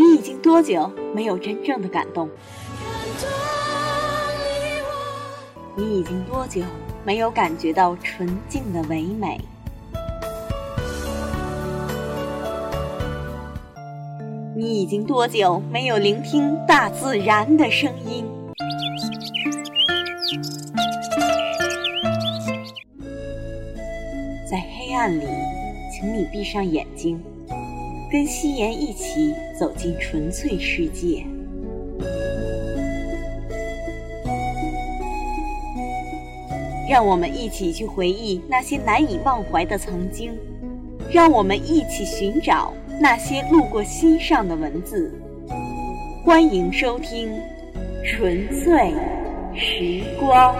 你已经多久没有真正的感动？你已经多久没有感觉到纯净的唯美？你已经多久没有聆听大自然的声音？在黑暗里，请你闭上眼睛。跟夕颜一起走进纯粹世界，让我们一起去回忆那些难以忘怀的曾经，让我们一起寻找那些路过心上的文字。欢迎收听《纯粹时光》。